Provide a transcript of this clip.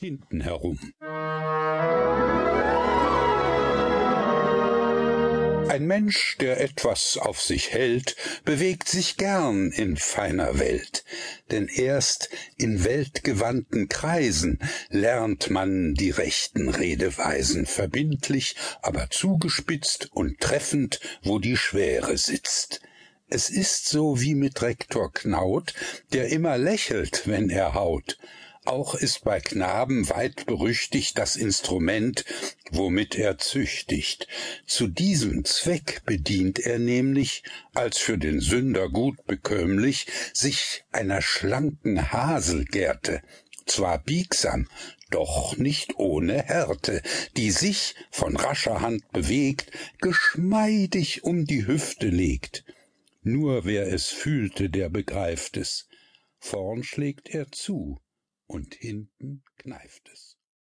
hinten herum. Ein Mensch, der etwas auf sich hält, bewegt sich gern in feiner Welt, denn erst in weltgewandten Kreisen lernt man die rechten Redeweisen verbindlich, aber zugespitzt und treffend, wo die Schwere sitzt. Es ist so wie mit Rektor Knaut, der immer lächelt, wenn er haut, auch ist bei Knaben weit berüchtigt das Instrument, womit er züchtigt. Zu diesem Zweck bedient er nämlich, als für den Sünder gut bekömmlich, sich einer schlanken Haselgerte, zwar biegsam, doch nicht ohne Härte, die sich, von rascher Hand bewegt, geschmeidig um die Hüfte legt. Nur wer es fühlte, der begreift es. Vorn schlägt er zu, und hinten kneift es.